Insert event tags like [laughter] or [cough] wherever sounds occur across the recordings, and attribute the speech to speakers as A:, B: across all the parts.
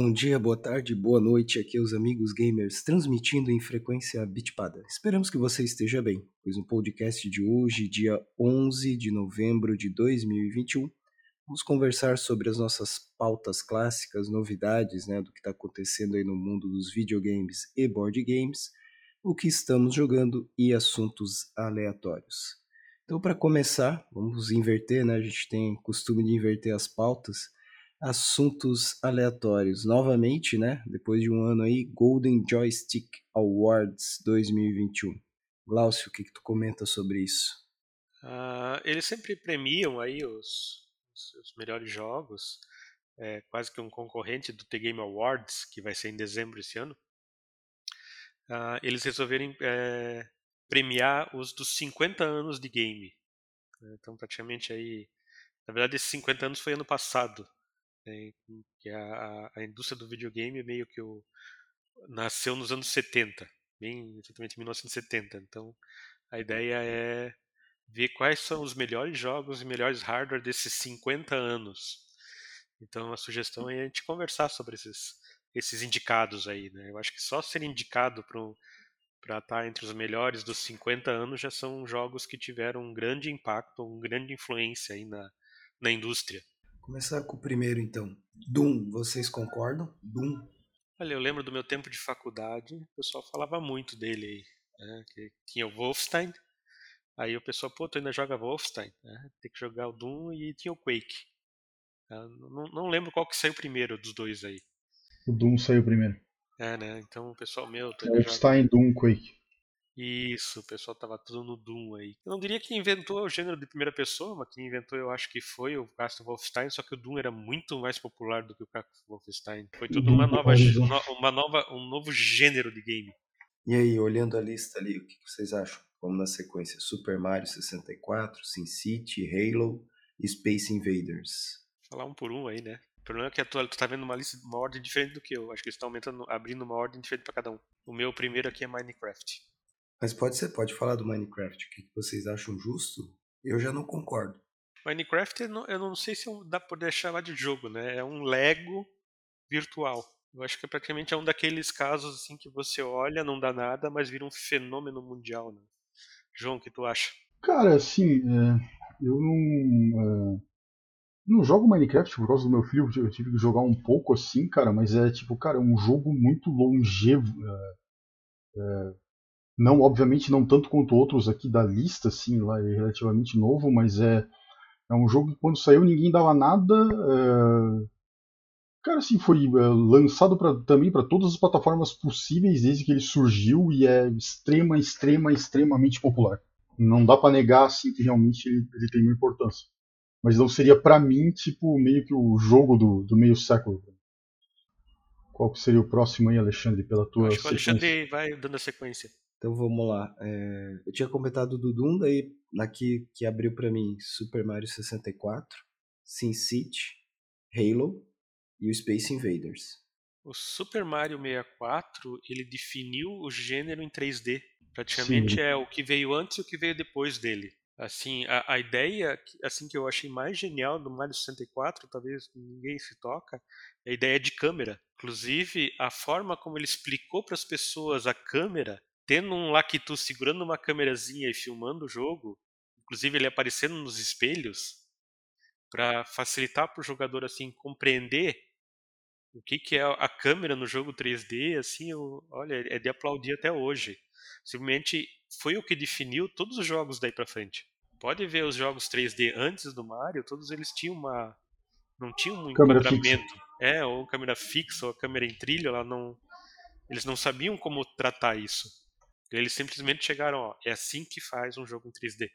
A: Bom dia, boa tarde, boa noite, aqui é os amigos gamers transmitindo em frequência bitpada. Esperamos que você esteja bem, pois no podcast de hoje, dia 11 de novembro de 2021, vamos conversar sobre as nossas pautas clássicas, novidades né, do que está acontecendo aí no mundo dos videogames e board games, o que estamos jogando e assuntos aleatórios. Então, para começar, vamos inverter, né? A gente tem costume de inverter as pautas assuntos aleatórios. Novamente, né? Depois de um ano aí, Golden Joystick Awards 2021. Glaucio, o que, que tu comenta sobre isso?
B: Uh, eles sempre premiam aí os, os melhores jogos, é, quase que um concorrente do The Game Awards, que vai ser em dezembro esse ano. Uh, eles resolveram é, premiar os dos 50 anos de game. Então, praticamente aí. Na verdade, esses 50 anos foi ano passado, né, que a, a indústria do videogame meio que o, nasceu nos anos 70, bem exatamente 1970. Então a ideia é ver quais são os melhores jogos e melhores hardware desses 50 anos. Então a sugestão é a gente conversar sobre esses, esses indicados aí. Né? Eu acho que só ser indicado para estar tá entre os melhores dos 50 anos já são jogos que tiveram um grande impacto, uma grande influência aí na, na indústria.
A: Começar com o primeiro, então. Doom, vocês concordam? Doom?
B: Olha, eu lembro do meu tempo de faculdade, o pessoal falava muito dele aí. Né? Que tinha o Wolfenstein, aí o pessoal, pô, tu ainda joga Wolfenstein, né? tem que jogar o Doom e tinha o Quake. Não, não lembro qual que saiu primeiro dos dois aí.
C: O Doom saiu primeiro.
B: É, né? Então o pessoal meu.
C: Wolfenstein, joga... Doom, Quake.
B: Isso, o pessoal tava tudo no Doom aí. Eu não diria que inventou o gênero de primeira pessoa, mas quem inventou eu acho que foi o Castle Wolfenstein, só que o Doom era muito mais popular do que o Castle Wolfenstein. Foi tudo uma nova, uma nova, um novo gênero de game.
A: E aí, olhando a lista ali, o que vocês acham? Vamos na sequência: Super Mario 64, SimCity, Halo e Space Invaders.
B: Falar um por um aí, né? O problema é que tu, tu tá vendo uma lista, uma ordem diferente do que eu. Acho que eles estão aumentando, abrindo uma ordem diferente para cada um. O meu primeiro aqui é Minecraft.
A: Mas pode ser, pode falar do Minecraft. O que vocês acham justo? Eu já não concordo.
B: Minecraft, eu não, eu não sei se dá pra deixar lá de jogo, né? É um Lego virtual. Eu acho que é praticamente é um daqueles casos assim que você olha, não dá nada, mas vira um fenômeno mundial, né? João, o que tu acha?
C: Cara, assim, é, eu não. É, não jogo Minecraft por causa do meu filho, eu tive que jogar um pouco assim, cara, mas é tipo, cara, é um jogo muito longevo. É, é não, obviamente, não tanto quanto outros aqui da lista, assim, lá é relativamente novo, mas é, é um jogo que quando saiu ninguém dava nada. É... Cara, assim, foi é, lançado pra, também para todas as plataformas possíveis desde que ele surgiu e é extrema, extrema, extremamente popular. Não dá para negar, assim, que realmente ele, ele tem uma importância. Mas não seria para mim, tipo, meio que o jogo do, do meio século. Qual que seria o próximo aí, Alexandre, pela tua
B: Acho que o Alexandre vai dando a sequência.
A: Então vamos lá. É, eu tinha comentado do Doom, daí aqui que abriu para mim Super Mario 64, SimCity, Halo e o Space Invaders.
B: O Super Mario 64 ele definiu o gênero em 3D. Praticamente Sim. é o que veio antes e o que veio depois dele. Assim, a, a ideia assim que eu achei mais genial do Mario 64, talvez ninguém se toca, é a ideia de câmera. Inclusive, a forma como ele explicou para as pessoas a câmera tendo um Lakitu segurando uma câmerazinha e filmando o jogo, inclusive ele aparecendo nos espelhos, para facilitar para o jogador assim compreender o que, que é a câmera no jogo 3D, assim, eu, olha, é de aplaudir até hoje. Simplesmente foi o que definiu todos os jogos daí para frente. Pode ver os jogos 3D antes do Mario, todos eles tinham uma não tinham um câmera enquadramento, fixa. é, ou câmera fixa ou câmera em trilho, ela não eles não sabiam como tratar isso. Eles simplesmente chegaram, ó, é assim que faz um jogo em 3D.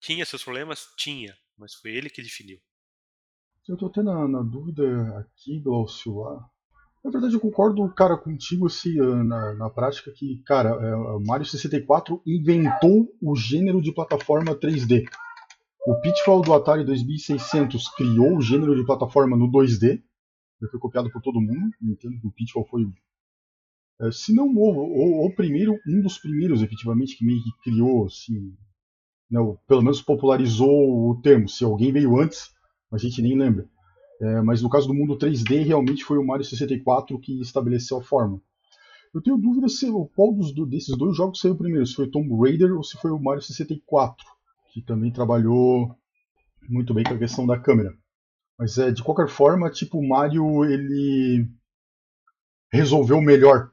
B: Tinha seus problemas? Tinha, mas foi ele que definiu.
C: Eu tô até na, na dúvida aqui, Glaucio, lá. Na verdade, eu concordo, cara, contigo assim, na, na prática que, cara, é, Mario 64 inventou o gênero de plataforma 3D. O Pitfall do Atari 2600 criou o gênero de plataforma no 2D. Ele foi copiado por todo mundo. Entendo que o Pitfall foi se não o, o, primeiro, um dos primeiros efetivamente que meio que criou, assim, né, pelo menos popularizou o termo. Se alguém veio antes, a gente nem lembra. É, mas no caso do mundo 3D, realmente foi o Mario 64 que estabeleceu a forma. Eu tenho dúvida se qual dos, desses dois jogos saiu primeiro, se foi Tomb Raider ou se foi o Mario 64, que também trabalhou muito bem com a questão da câmera. Mas é, de qualquer forma, tipo, o Mario ele resolveu melhor,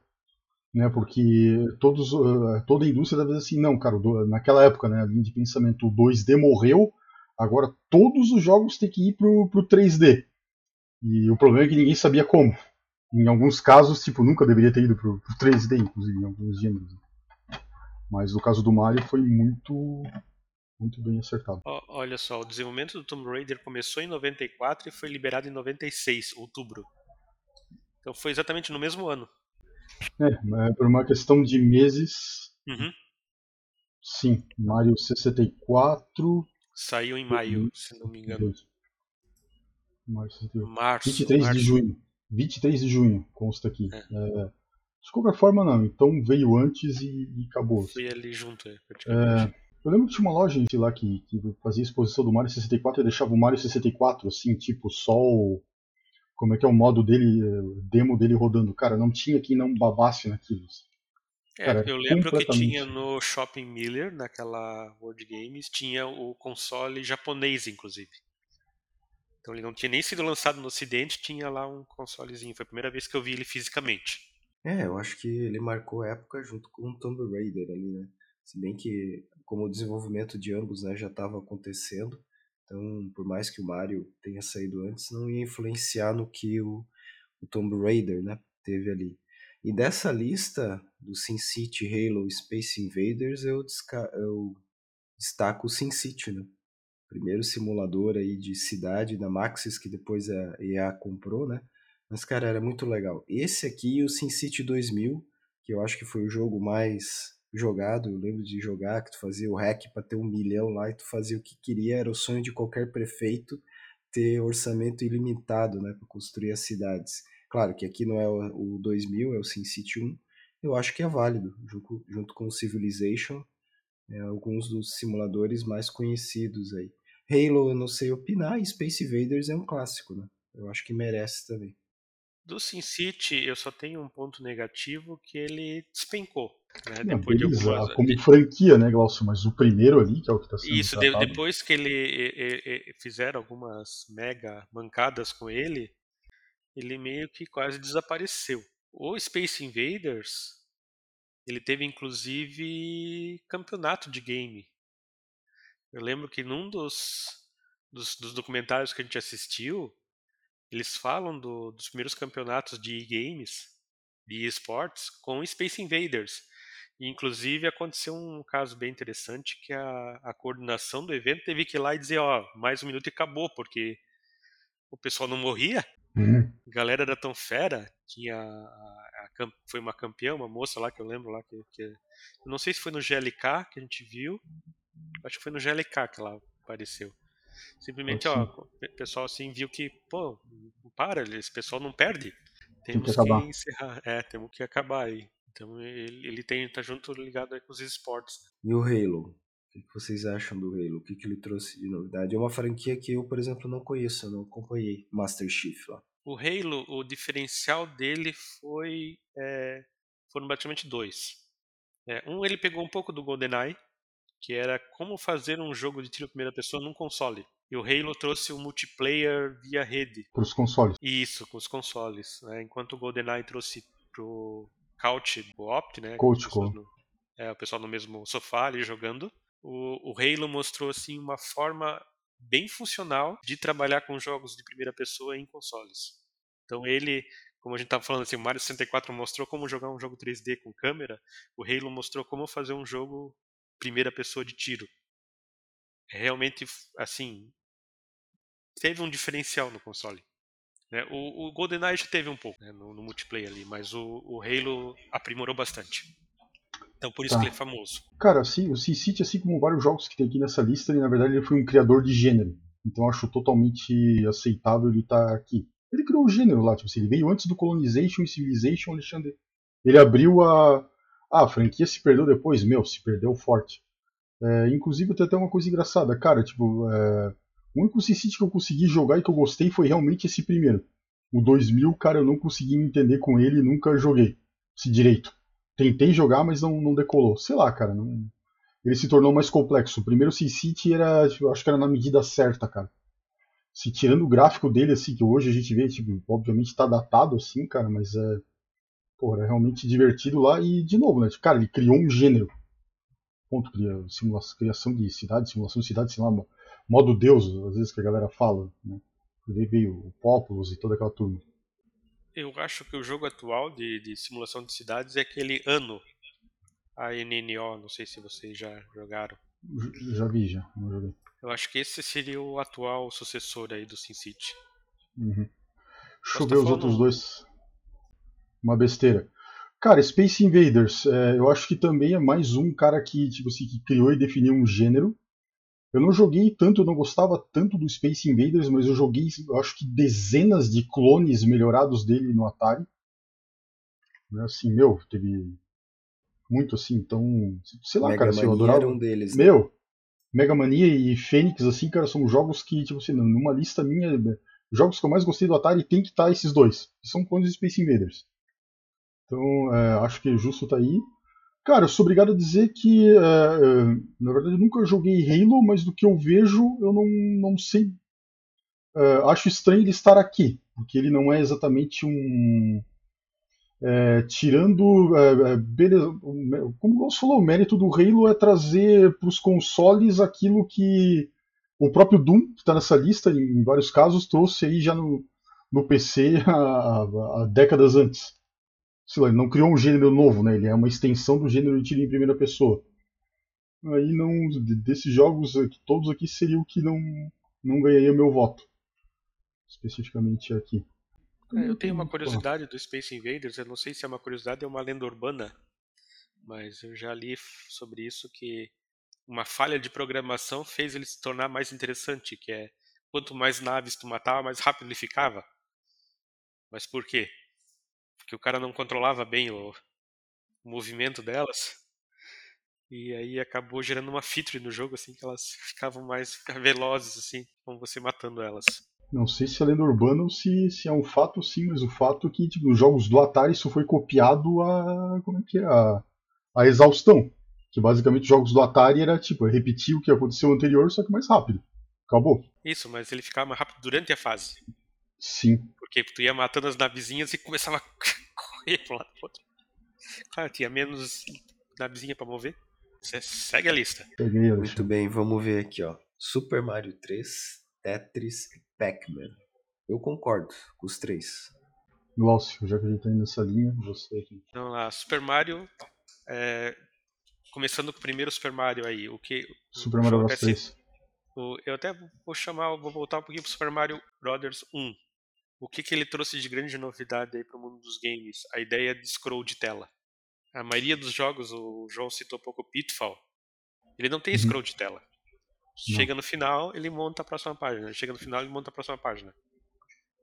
C: né? Porque todos, uh, toda a indústria deve dizer assim, não, cara, naquela época, né, a linha de pensamento, o 2D morreu, agora todos os jogos têm que ir pro, pro 3D. E o problema é que ninguém sabia como. Em alguns casos, tipo, nunca deveria ter ido pro, pro 3D, inclusive, em alguns gêneros. Mas no caso do Mario foi muito muito bem acertado.
B: Olha só, o desenvolvimento do Tomb Raider começou em 94 e foi liberado em 96, outubro. Então foi exatamente no mesmo ano.
C: É, por uma questão de meses.
B: Uhum.
C: Sim, Mario 64.
B: Saiu em maio, se não me engano.
C: Mario 64.
B: Março.
C: 23
B: março.
C: de junho. 23 de junho, consta aqui.
B: É.
C: É, de qualquer forma, não. Então veio antes e, e acabou.
B: Foi ali junto, é, praticamente.
C: É, eu lembro que tinha uma loja lá que, que fazia exposição do Mario 64 e deixava o Mario 64, assim, tipo, o. Como é que é o modo dele, o demo dele rodando. Cara, não tinha quem não babasse naquilo.
B: É,
C: Cara,
B: eu lembro que tinha no Shopping Miller, naquela World Games, tinha o console japonês, inclusive. Então ele não tinha nem sido lançado no ocidente, tinha lá um consolezinho. Foi a primeira vez que eu vi ele fisicamente.
A: É, eu acho que ele marcou época junto com o Tomb Raider ali, né? Se bem que, como o desenvolvimento de ambos né, já estava acontecendo, então, por mais que o Mario tenha saído antes, não ia influenciar no que o, o Tomb Raider né, teve ali. E dessa lista do SimCity, Halo, Space Invaders, eu, eu destaco o SimCity, né? Primeiro simulador aí de cidade da Maxis, que depois a EA comprou, né? Mas, cara, era muito legal. Esse aqui e o SimCity 2000, que eu acho que foi o jogo mais jogado, eu lembro de jogar, que tu fazia o hack para ter um milhão lá e tu fazia o que queria, era o sonho de qualquer prefeito ter orçamento ilimitado, né, para construir as cidades. Claro que aqui não é o, o 2000, é o SimCity 1, eu acho que é válido, junto, junto com o Civilization, é, alguns dos simuladores mais conhecidos aí. Halo eu não sei opinar, e Space Invaders é um clássico, né? Eu acho que merece também.
B: Do SimCity, eu só tenho um ponto negativo que ele despencou. Né?
C: Não,
B: Depois de algumas...
C: como franquia, né, Glaucio? Mas o primeiro ali, que é o que está sendo
B: Isso,
C: tratado,
B: depois que ele e- e- e- fizeram algumas mega mancadas com ele, ele meio que quase desapareceu. O Space Invaders, ele teve inclusive campeonato de game. Eu lembro que num dos, dos, dos documentários que a gente assistiu, eles falam do- dos primeiros campeonatos de e-games, de esportes, com Space Invaders. E, inclusive aconteceu um caso bem interessante que a, a coordenação do evento teve que ir lá e dizer, ó, mais um minuto e acabou, porque o pessoal não morria.
C: Hum,
B: A galera era tão fera, tinha a, a foi uma campeã, uma moça lá que eu lembro lá que, que eu não sei se foi no GLK que a gente viu, acho que foi no GLK que ela apareceu. Simplesmente, ó, o pessoal assim viu que, pô, para, esse pessoal não perde.
C: que
B: Temos que,
C: acabar.
B: encerrar, é, temos que acabar aí. Então ele, ele tem tá junto ligado aí com os esportes.
A: E o Halo? O que que vocês acham do Halo? O que, que ele trouxe de novidade? É uma franquia que eu, por exemplo, não conheço, eu não acompanhei. Master Chief lá.
B: O Halo, o diferencial dele foi. é, foram praticamente dois. É, um, ele pegou um pouco do GoldenEye, que era como fazer um jogo de tiro em primeira pessoa num console. E o Halo trouxe o multiplayer via rede.
C: para os consoles.
B: Isso, com os consoles. né? Enquanto o GoldenEye trouxe pro Couch Co-op, né?
C: Couch Co.
B: no- é, o pessoal no mesmo sofá ali jogando. O, o Halo mostrou assim uma forma bem funcional de trabalhar com jogos de primeira pessoa em consoles. Então ele, como a gente estava falando assim, o Mario 64 mostrou como jogar um jogo 3D com câmera, o Halo mostrou como fazer um jogo primeira pessoa de tiro. É Realmente, assim, teve um diferencial no console. Né? O, o GoldenEye já teve um pouco né, no, no multiplayer ali, mas o, o Halo aprimorou bastante. Então por isso
C: Tá.
B: que ele é famoso.
C: Cara, assim, o SimCity, assim como vários jogos que tem aqui nessa lista, ele, na verdade ele foi um criador de gênero. Então acho totalmente aceitável ele estar aqui. Ele criou o gênero lá, tipo assim, ele veio antes do Colonization e Civilization, Alexandre. Ele abriu a. Ah, a franquia se perdeu depois, meu, se perdeu forte. É, inclusive tem até uma coisa engraçada, cara, tipo, é, O único SimCity que eu consegui jogar e que eu gostei foi realmente esse primeiro. O 2000, cara, eu não consegui me entender com ele e nunca joguei. Se direito. Tentei jogar, mas não, não decolou. Sei lá, cara. Não... Ele se tornou mais complexo. O primeiro SimCity era, tipo, acho que era na medida certa, cara. Se tirando o gráfico dele, assim, que hoje a gente vê, tipo, obviamente tá datado, assim, cara, mas é. Pô, era realmente divertido lá. E, de novo, né? Cara, ele criou um gênero. Ponto, criação de cidade, simulação de cidade, sei lá, modo Deus, às vezes que a galera fala, né? Veio o Populous e toda aquela turma.
B: Eu acho que o jogo atual de, de simulação de cidades é aquele ano. A NNO, não sei se vocês já jogaram.
C: Já vi, já. Não joguei.
B: Eu acho que esse seria o atual sucessor aí do SimCity.
C: Uhum. Deixa eu ver os outros dois. Uma besteira. Cara, Space Invaders, é, eu acho que também é mais um cara que, tipo assim, que criou e definiu um gênero. Eu não joguei tanto, eu não gostava tanto do Space Invaders, mas eu joguei, eu acho que dezenas de clones melhorados dele no Atari. Né, assim, meu, teve muito assim, então, sei lá,
A: Mega
C: cara, assim, eu adorava.
A: era um deles. né?
C: Meu, Mega Mania e Fênix, assim, cara, são jogos que, tipo assim, numa lista minha, jogos que eu mais gostei do Atari tem que estar esses dois, que são clones de Space Invaders. Então, é, acho que justo tá aí. Cara, eu sou obrigado a dizer que, é, é, na verdade, eu nunca joguei Halo, mas do que eu vejo, eu não, não sei. é, acho estranho ele estar aqui, porque ele não é exatamente um. é, tirando. é, beleza, o como você falou, o mérito do Halo é trazer para os consoles aquilo que o próprio Doom, que está nessa lista, em, vários casos, trouxe aí já no, no PC [laughs] há, décadas antes lá, ele não criou um gênero novo, né? Ele é uma extensão do gênero de tiro em primeira pessoa. Aí não, de- desses jogos aqui, todos aqui seria o que não não ganharia meu voto. Especificamente aqui.
B: É, eu tenho uma curiosidade do Space Invaders, eu não sei se é uma curiosidade ou uma lenda urbana, mas eu já li sobre isso que uma falha de programação fez ele se tornar mais interessante, que é quanto mais naves tu matava, mais rápido ele ficava. Mas por quê? Porque o cara não controlava bem o, o movimento delas. E aí acabou gerando uma feature no jogo assim que elas ficavam mais [laughs] velozes assim, com você matando elas.
C: Não sei se é lenda urbana ou se, se é um fato sim, mas o fato é que tipo, nos jogos do Atari isso foi copiado a. como é que é? A, a exaustão. Que basicamente os jogos do Atari era tipo, repetir o que aconteceu anterior, só que mais rápido. Acabou.
B: Isso, mas ele ficava mais rápido durante a fase.
C: Sim.
B: Porque tu ia matando as navezinhas e começava a correr pro lado pro outro. Claro, tinha menos navezinha pra mover. Você segue a lista.
A: Muito bem, vamos ver aqui, ó. Super Mario 3, Tetris e Pac-Man. Eu concordo com os três.
C: Glaucio, já que a gente tá indo nessa linha, você aqui.
B: Então lá, Super Mario. é, começando com o primeiro Super Mario aí. O que.
C: Super Mario Bros.
B: acontece-
C: 3.
B: o- eu até vou chamar, vou voltar um pouquinho pro Super Mario Brothers 1. O que, que ele trouxe de grande novidade aí pro mundo dos games? A ideia de scroll de tela. A maioria dos jogos, o João citou um pouco o Pitfall, ele não tem
C: Uhum.
B: scroll de tela. Chega no final, ele monta a próxima página. Chega no final, ele monta a próxima página.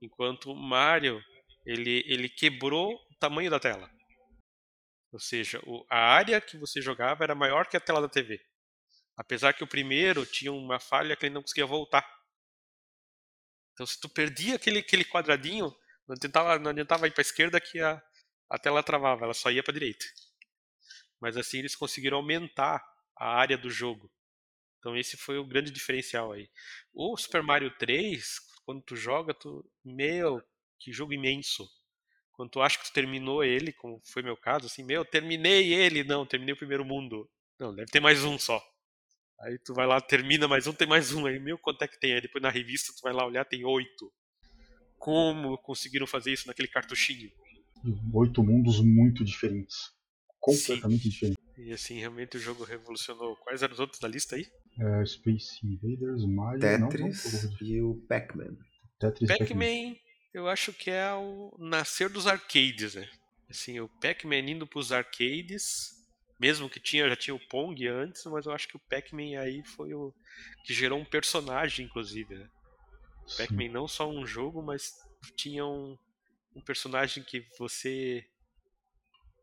B: Enquanto o Mario, ele, ele quebrou o tamanho da tela. Ou seja, o- a área que você jogava era maior que a tela da TV. Apesar que o primeiro tinha uma falha que ele não conseguia voltar. Então se tu perdia aquele, aquele quadradinho, não, tentava, não adiantava ir para a esquerda que a, a tela travava, ela só ia para a direita. Mas assim eles conseguiram aumentar a área do jogo. Então esse foi o grande diferencial aí. O Super Mario 3, quando tu joga, tu. Meu, que jogo imenso. Quando tu acha que tu terminou ele, como foi meu caso, assim, meu, terminei ele, não, terminei o primeiro mundo. Não, deve ter mais um só. Aí tu vai lá, termina mais um, tem mais um. Aí, meu, quanto é que tem? Aí depois na revista tu vai lá olhar, tem oito. Como conseguiram fazer isso naquele cartuchinho?
C: Oito mundos muito diferentes. Completamente diferentes.
B: E assim, realmente o jogo revolucionou. Quais eram os outros da lista aí?
C: É, Space Invaders, Mario.
A: Tetris
C: Não, não,
A: e o Pac-Man.
C: Tetris Pac-Man.
B: Pac-Man, eu acho que é o nascer dos arcades, né? Assim, o Pac-Man indo pros arcades, mesmo que tinha, já tinha o Pong antes, mas eu acho que o Pac-Man aí foi o que gerou um personagem, inclusive, né? Pac-Man não só um jogo, mas tinha um, um personagem que você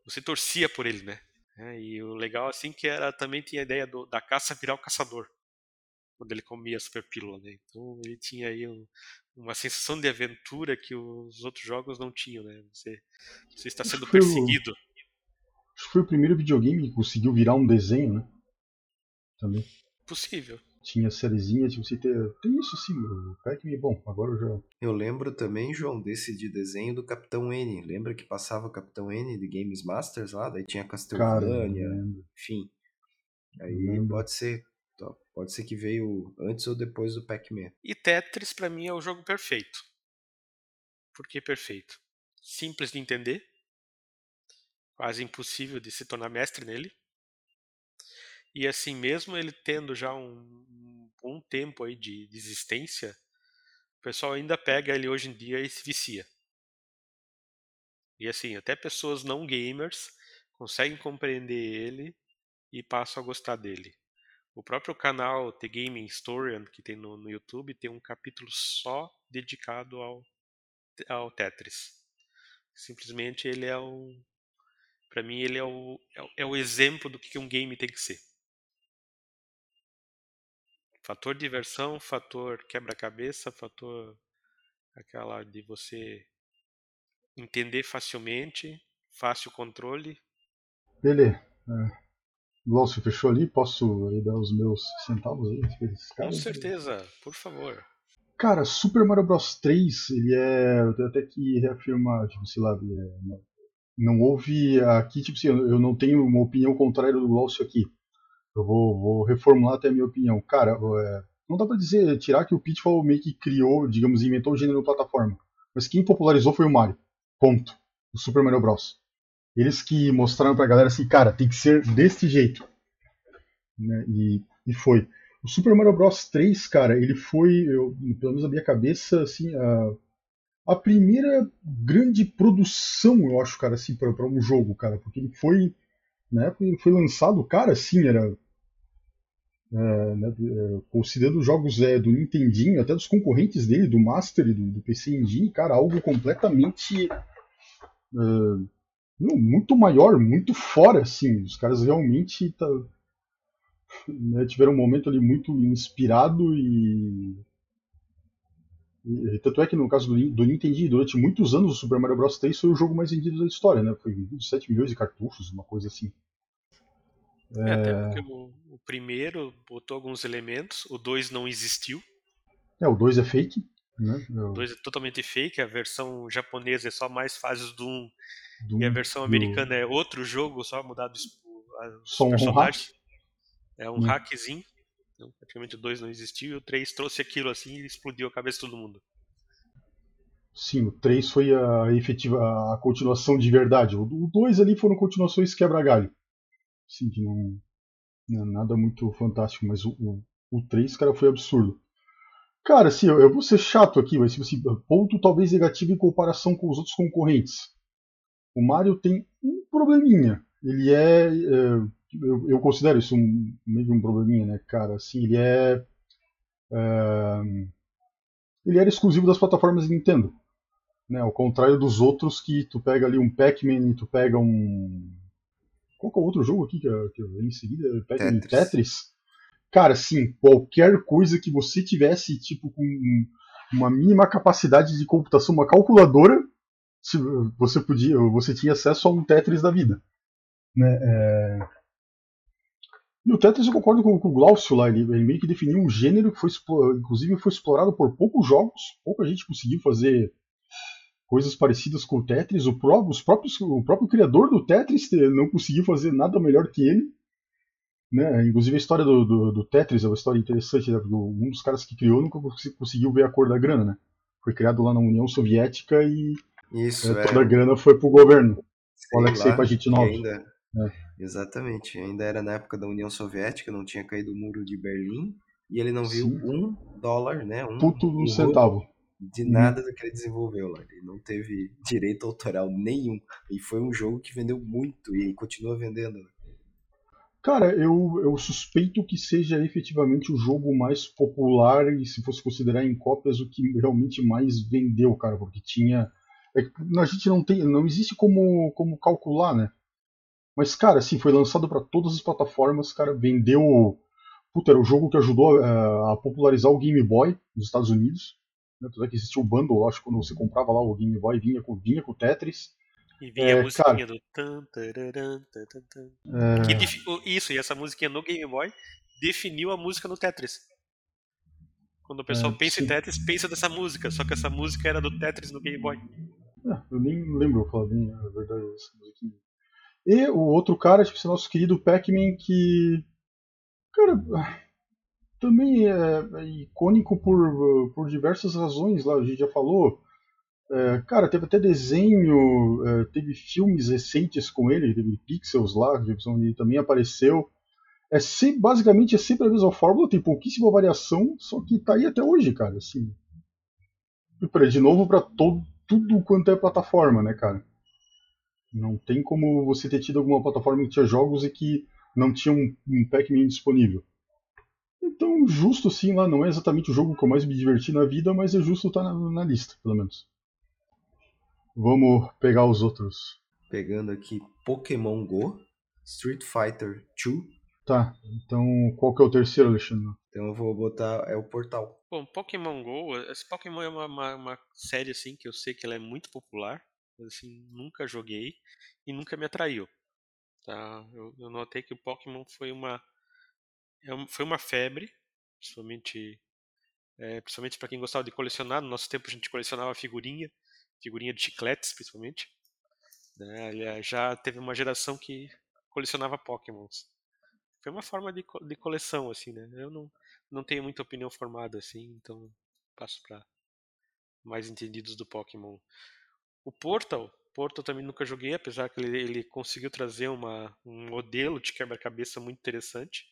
B: você torcia por ele, né? É, e o legal assim que era também tinha a ideia do- da caça virar o caçador. quando ele comia a super pílula, né? Então ele tinha aí um, uma sensação de aventura que os outros jogos não tinham, né? Você, você está sendo perseguido.
C: Acho que foi o primeiro videogame que conseguiu virar um desenho, né? Também.
B: Possível.
C: Tinha sériezinha, tipo, você ter... tem isso sim, Pac-Man, bom, agora eu já...
A: Eu lembro também, João, desse de desenho do Capitão N. Lembra que passava o Capitão N de Games Masters lá? Daí tinha Castlevania, enfim. Aí pode ser Pode ser que veio antes ou depois do Pac-Man.
B: E Tetris, para mim, é o jogo perfeito. Por que perfeito? Simples de entender. Quase impossível de se tornar mestre nele. E assim, mesmo ele tendo já um bom tempo aí de, de existência, o pessoal ainda pega ele hoje em dia e se vicia. E assim, até pessoas não gamers conseguem compreender ele e passam a gostar dele. O próprio canal The Gaming Historian que tem no, no YouTube tem um capítulo só dedicado ao, ao Tetris. Simplesmente ele é o. Para mim, ele é o, é, o exemplo do que um game tem que ser. Fator diversão, fator quebra-cabeça, fator aquela de você entender facilmente, fácil controle.
C: Beleza. É. Glaucio, fechou ali? Posso aí dar os meus centavos aí?
B: Com certeza, por favor.
C: Cara, Super Mario Bros 3, ele é. Eu tenho até que reafirmar, tipo, sei lá, é, não, houve aqui, tipo assim, eu não tenho uma opinião contrária do Glaucio aqui. Eu vou, vou reformular até a minha opinião. Cara, é, não dá pra dizer, tirar que o Pitfall meio que criou, digamos, inventou o gênero plataforma. Mas quem popularizou foi o Mario. Ponto. O Super Mario Bros. Eles que mostraram pra galera assim, cara, tem que ser desse jeito. Né? E, e foi. O Super Mario Bros 3, cara, ele foi, eu, pelo menos na minha cabeça, assim, a, a primeira grande produção, eu acho, cara, assim, para um jogo, cara, porque ele foi, na época ele foi lançado, cara, assim, era é, né, é, considerando jogos é, do Nintendinho, até dos concorrentes dele, do Master e do, do PC Engine, cara, algo completamente é, muito maior, muito fora, assim. Os caras realmente tá, né, tiveram um momento ali muito inspirado e... Tanto é que no caso do, do Nintendo, durante muitos anos o Super Mario Bros 3 foi o jogo mais vendido da história, né? Foi vendido 7 milhões de cartuchos, uma coisa assim.
B: É, é... até porque o, o, primeiro botou alguns elementos, o 2 não existiu.
C: É, o 2 é fake. Né?
B: O 2 é totalmente fake, a versão japonesa é só mais fases do 1 um e a versão americana do... é outro jogo, só mudado os
C: só personagens.
B: Um é um hum. hackzinho. Então, praticamente o 2 não existiu e o 3 trouxe aquilo assim e explodiu a cabeça de todo mundo.
C: Sim, o 3 foi a efetiva a continuação de verdade. O 2 ali foram continuações quebra-galho. Sim, que não, não nada muito fantástico, mas o, o, o 3, cara, foi absurdo. Cara, assim, eu, eu vou ser chato aqui, mas tipo assim, ponto talvez negativo em comparação com os outros concorrentes. O Mario tem um probleminha. Ele é. é eu, eu, considero isso um, meio que um probleminha, né, cara? Assim, ele é, é. ele era exclusivo das plataformas Nintendo. Né, ao contrário dos outros que tu pega ali um Pac-Man e tu pega um. Qual que é o outro jogo aqui que, que vem em seguida? Pac-Man Tetris. Tetris. Cara, sim, qualquer coisa que você tivesse, tipo, com uma mínima capacidade de computação, uma calculadora, você podia, você tinha acesso a um Tetris da vida. Né? É... E o Tetris eu concordo com, com o Glaucio lá, ele, ele, meio que definiu um gênero que foi inclusive foi explorado por poucos jogos, pouca gente conseguiu fazer coisas parecidas com o Tetris, o próprio, os próprios, o próprio criador do Tetris não conseguiu fazer nada melhor que ele. Né? Inclusive a história do, do, do Tetris é uma história interessante, né? porque um dos caras que criou nunca conseguiu ver a cor da grana. Né? Foi criado lá na União Soviética e
A: isso,
C: é, toda a grana foi pro governo. O Alexei Pajitnov.
A: Ainda... É. Exatamente, ainda era na época da União Soviética, não tinha caído o muro de Berlim, e ele não viu Sim. um dólar, né? Um,
C: Puto um centavo.
A: De nada do que ele desenvolveu lá. Ele não teve [laughs] direito autoral nenhum. E foi um jogo que vendeu muito e continua vendendo. Né?
C: Cara, eu, eu suspeito que seja efetivamente o jogo mais popular e, se fosse considerar em cópias, o que realmente mais vendeu, cara, porque tinha é a gente não tem, não existe como, como calcular, né? Mas, cara, assim, foi lançado para todas as plataformas, cara, vendeu puta, era o jogo que ajudou uh, a popularizar o Game Boy nos Estados Unidos. Né? Tudo é que existia o bundle, acho que quando você comprava lá o Game Boy, vinha com, vinha com o Tetris.
B: E vinha é, a musiquinha cara, do. Tan, tararam, tan, tan, tan. É... Isso, e essa musiquinha no Game Boy definiu a música no Tetris. Quando o pessoal é, pensa sim. em Tetris, pensa dessa música, só que essa música era do Tetris no Game Boy.
C: É, eu nem lembro, Flavinho, é verdade, essa musiquinha. E o outro cara, tipo, esse nosso querido Pac-Man, que. Cara, também é, é, icônico por, por diversas razões lá, a gente já falou. É, cara, teve até desenho, é, teve filmes recentes com ele, teve Pixels lá, onde também apareceu. É sempre, basicamente é sempre a mesma fórmula, tem pouquíssima variação, só que tá aí até hoje, cara. Assim, de novo para todo tudo quanto é plataforma, né, cara? Não tem como você ter tido alguma plataforma que tinha jogos e que não tinha um, um Pac-Man disponível. Então, justo sim lá, não é exatamente o jogo que eu mais me diverti na vida, mas é justo estar tá na, na lista, pelo menos. Vamos pegar os outros.
A: Pegando aqui Pokémon Go, Street Fighter 2.
C: Tá, então qual que é o terceiro, Alexandre?
A: Então eu vou botar é o Portal.
B: Bom, Pokémon Go, esse Pokémon é uma, uma, uma série assim que eu sei que ela é muito popular, assim, nunca joguei e nunca me atraiu. Tá? Eu, eu notei que o Pokémon foi uma é foi uma febre, principalmente é, principalmente para quem gostava de colecionar. No nosso tempo a gente colecionava figurinha, figurinha de chicletes, principalmente. Né? Já teve uma geração que colecionava Pokémons. Foi uma forma de, de coleção, assim, né? Eu não, não tenho muita opinião formada, assim, então passo para mais entendidos do Pokémon. O Portal, Portal também nunca joguei, apesar que ele, ele conseguiu trazer uma, um modelo de quebra-cabeça muito interessante.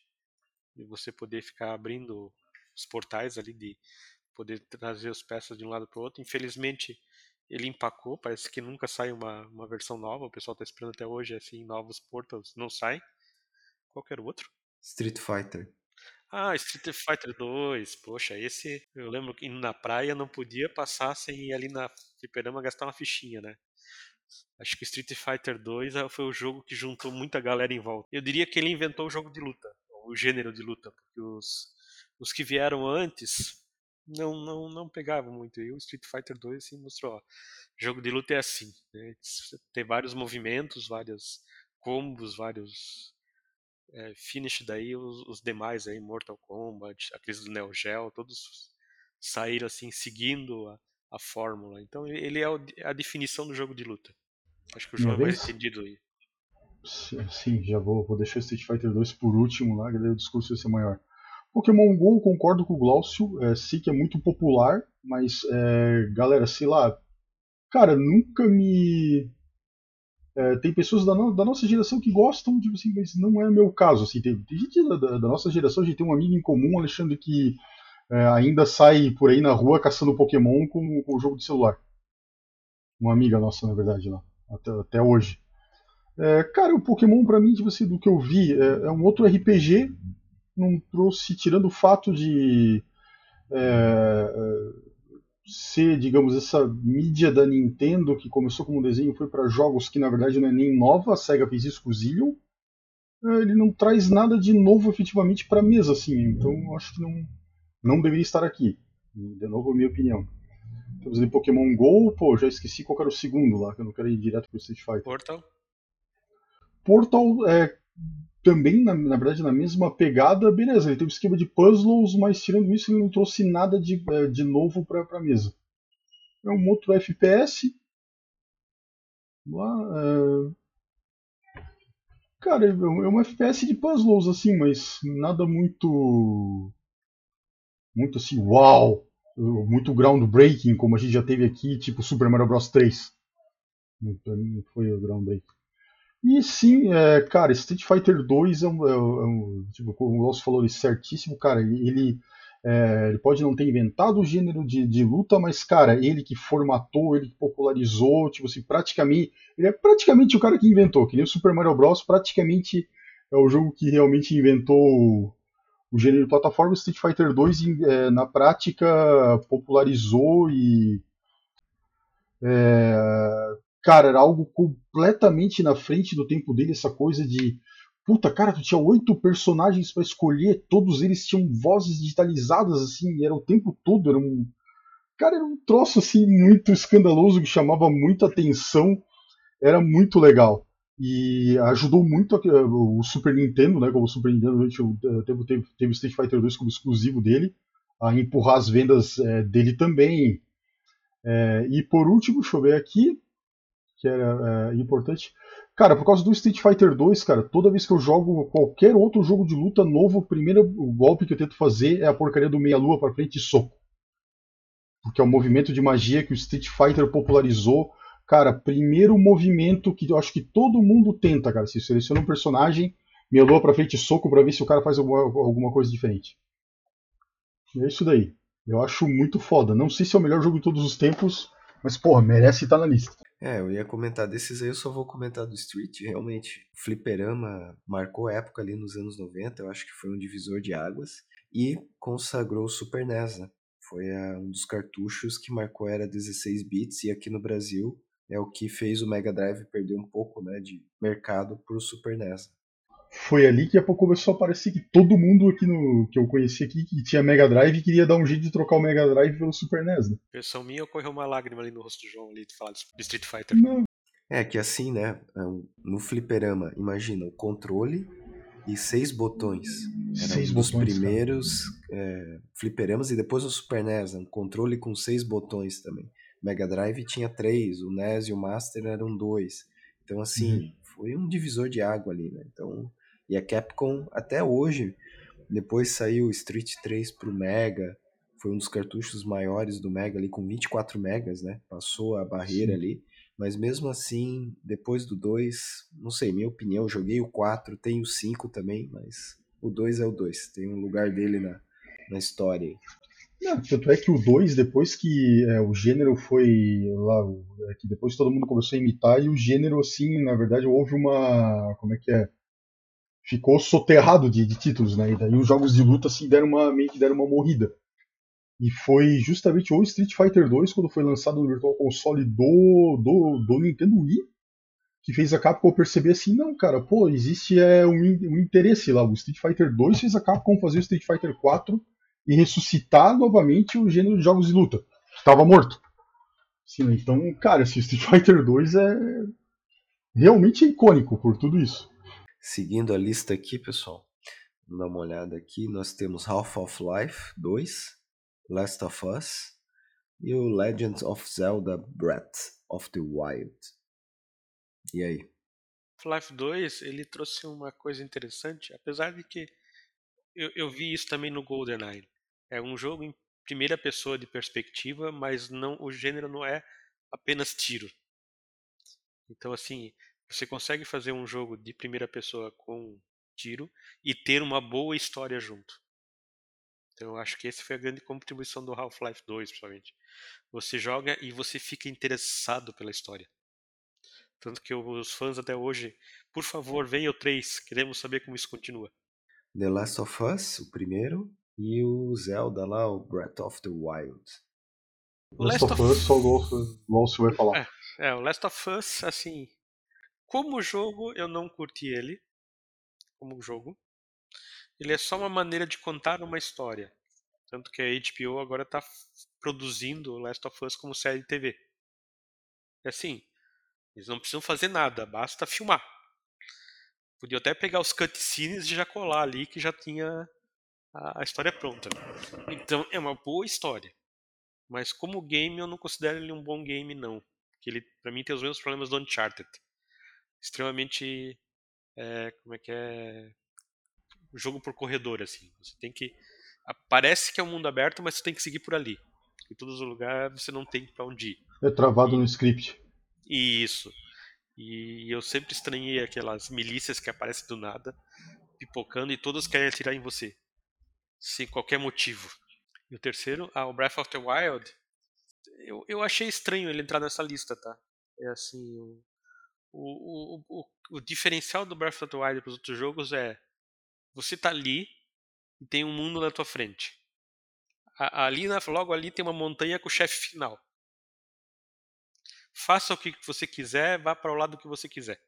B: E você poder ficar abrindo os portais ali, de poder trazer as peças de um lado para o outro. Infelizmente, ele empacou, parece que nunca sai uma, uma versão nova. O pessoal está esperando até hoje, assim, novos portals não saem. Qualquer outro?
A: Street Fighter.
B: Ah, Street Fighter 2. Poxa, esse eu lembro que indo na praia não podia passar sem ir ali na fliperama gastar uma fichinha, né? Acho que Street Fighter 2 é, foi o jogo que juntou muita galera em volta. Eu diria que ele inventou o jogo de luta, o gênero de luta, porque os, os que vieram antes não, não, não pegavam muito. E o Street Fighter 2 assim, mostrou, ó, jogo de luta é assim, né? Tem vários movimentos, vários combos, vários é, finish daí os, os, demais aí, Mortal Kombat, aqueles do Neo Geo, todos saíram assim seguindo a, a fórmula. Então ele é a definição do jogo de luta. Acho que o jogo é mais entendido aí.
C: Sim, já vou, vou deixar Street Fighter 2 por último lá, que daí o discurso vai ser maior. Pokémon GO, concordo com o Glaucio, é, sei que é muito popular, mas é, galera, sei lá, cara, nunca me é, tem pessoas da, da, nossa geração que gostam, tipo assim, mas não é meu caso. Assim, tem, tem gente da, da, nossa geração, a gente tem um amigo em comum, Alexandre, que é, ainda sai por aí na rua caçando Pokémon com, o jogo de celular. Uma amiga nossa, na verdade, lá, até, até hoje. É, cara, o Pokémon, para mim, tipo assim, do que eu vi, é, é, um outro RPG. Não trouxe, tirando o fato de é, ser, digamos, essa mídia da Nintendo que começou como desenho foi para jogos que na verdade não é nem nova, a Sega fez isso com o Zillion. É, ele não traz nada de novo efetivamente para mesa, assim, então acho que não, não deveria estar aqui. De novo, a minha opinião. Temos ali Pokémon GO, pô, já esqueci qual era o segundo lá, que eu não quero ir direto pro Street Fighter.
B: Portal?
C: Portal é também, na, na, verdade, na mesma pegada, beleza, ele tem um esquema de puzzles, mas tirando isso, ele não trouxe nada de, é, de novo para a mesa. É um outro FPS. Lá, é... Cara, é um é FPS de puzzles, assim, mas nada muito. Muito assim, uau! Muito groundbreaking, como a gente já teve aqui, tipo Super Mario Bros 3. Pra mim foi o groundbreaking. E sim, é, cara, Street Fighter 2 é um, é um, tipo, como o Loss falou, certíssimo, cara, ele, é, ele pode não ter inventado o gênero de, de, luta, mas, cara, ele que formatou, ele que popularizou, tipo assim, praticamente, ele é praticamente o cara que inventou, que nem o Super Mario Bros, praticamente é o jogo que realmente inventou o, o gênero de plataforma, Street Fighter 2, é, na prática, popularizou e é, cara, era algo completamente na frente do tempo dele, essa coisa de puta, cara, tu tinha oito personagens para escolher, todos eles tinham vozes digitalizadas, assim, era o tempo todo, era um. Cara, era um troço assim muito escandaloso que chamava muita atenção, era muito legal. E ajudou muito a, o Super Nintendo, né? Como o Super Nintendo teve, teve, teve Street Fighter 2 como exclusivo dele, a empurrar as vendas é, dele também. É, e por último, deixa eu ver aqui, que era é, importante. Cara, por causa do Street Fighter 2, cara, toda vez que eu jogo qualquer outro jogo de luta novo, o primeiro golpe que eu tento fazer é a porcaria do meia-lua para frente e soco. Porque é o movimento de magia que o Street Fighter popularizou. Cara, primeiro movimento que eu acho que todo mundo tenta, cara. Se seleciona um personagem, meia-lua para frente e soco para ver se o cara faz alguma, alguma coisa diferente. E é isso daí. Eu acho muito foda. Não sei se é o melhor jogo de todos os tempos, mas, porra, merece estar na lista.
A: É, eu ia comentar desses aí, eu só vou comentar do Street. Realmente, Fliperama marcou época ali nos anos 90, eu acho que foi um divisor de águas. E consagrou o Super NES, né? Foi a, um dos cartuchos que marcou era 16 bits e aqui no Brasil é o que fez o Mega Drive perder um pouco né, de mercado para o Super NES
C: foi ali que a pouco começou a aparecer que todo mundo aqui no que eu conheci aqui que tinha Mega Drive queria dar um jeito de trocar o Mega Drive pelo Super NES. Né?
B: Versão minha ocorreu uma lágrima ali no rosto do João ali de falar de Street Fighter.
A: Não. É que assim, né? É no fliperama, imagina o controle e seis botões. Era seis um dos botões, primeiros é, fliperamas e depois o Super NES, né? um controle com seis botões também. Mega Drive tinha três, o NES e o Master eram dois. Então assim, uhum. foi um divisor de água ali, né? Então e a Capcom, até hoje, depois saiu Street 3 pro Mega, foi um dos cartuchos maiores do Mega ali, com 24 megas, né? Passou a barreira Sim. ali. Mas mesmo assim, depois do 2, não sei, minha opinião, joguei o 4, tenho o 5 também, mas o 2 é o 2, tem um lugar dele na, na história.
C: Não, tanto é que o 2, depois que é, o gênero foi lá, é, que depois todo mundo começou a imitar, e o gênero, assim, na verdade, houve uma. Como é que é? Ficou soterrado de, de, títulos, né? E daí os jogos de luta assim deram uma meio que deram uma morrida. E foi justamente o Street Fighter 2 quando foi lançado no Virtual Console do, do, do Nintendo Wii que fez a Capcom perceber assim, não, cara, pô, existe é, um, um interesse lá. O Street Fighter 2 fez a Capcom fazer o Street Fighter 4 e ressuscitar novamente o gênero de jogos de luta. Estava morto. Então, cara, esse Street Fighter 2 é realmente icônico por tudo isso.
A: Seguindo a lista aqui, pessoal, vamos dar uma olhada aqui. Nós temos Half-of-Life 2, Last of Us e o Legend of Zelda Breath of the Wild. E aí?
B: Half-Life 2 ele trouxe uma coisa interessante, apesar de que eu, eu vi isso também no GoldenEye. É um jogo em primeira pessoa de perspectiva, mas não o gênero não é apenas tiro. Então assim, você consegue fazer um jogo de primeira pessoa com tiro e ter uma boa história junto. Então eu acho que essa foi a grande contribuição do Half-Life 2, principalmente. Você joga e você fica interessado pela história. Tanto que os fãs até hoje, por favor, venha o 3, queremos saber como isso continua.
A: The Last of Us, o primeiro, e o Zelda lá, o Breath of the Wild.
C: O Last of Us, só o Lúcio vai falar.
B: É, é, o Last of Us, assim, como jogo, eu não curti ele. Como jogo. Ele é só uma maneira de contar uma história. Tanto que a HBO agora está produzindo Last of Us como série de TV. É assim, eles não precisam fazer nada, basta filmar. Podia até pegar os cutscenes e já colar ali que já tinha a, história pronta. Então é uma boa história. Mas como game eu não considero ele um bom game não. Porque ele, para mim, tem os mesmos problemas do Uncharted extremamente é, como é que é? Jogo por corredor assim. Você tem que parece que é um mundo aberto mas você tem que seguir por ali. Em todos os lugares você não tem para onde ir.
C: É travado e, no script.
B: Isso. E eu sempre estranhei aquelas milícias que aparecem do nada pipocando e todas querem atirar em você. Sem qualquer motivo. E o terceiro ah, o Breath of the Wild eu, eu achei estranho ele entrar nessa lista tá? É assim o, o, o, diferencial do Breath of the Wild para os outros jogos é você tá ali e tem um mundo na tua frente. ali logo ali tem uma montanha com o chefe final. Faça o que você quiser, vá para o lado que você quiser.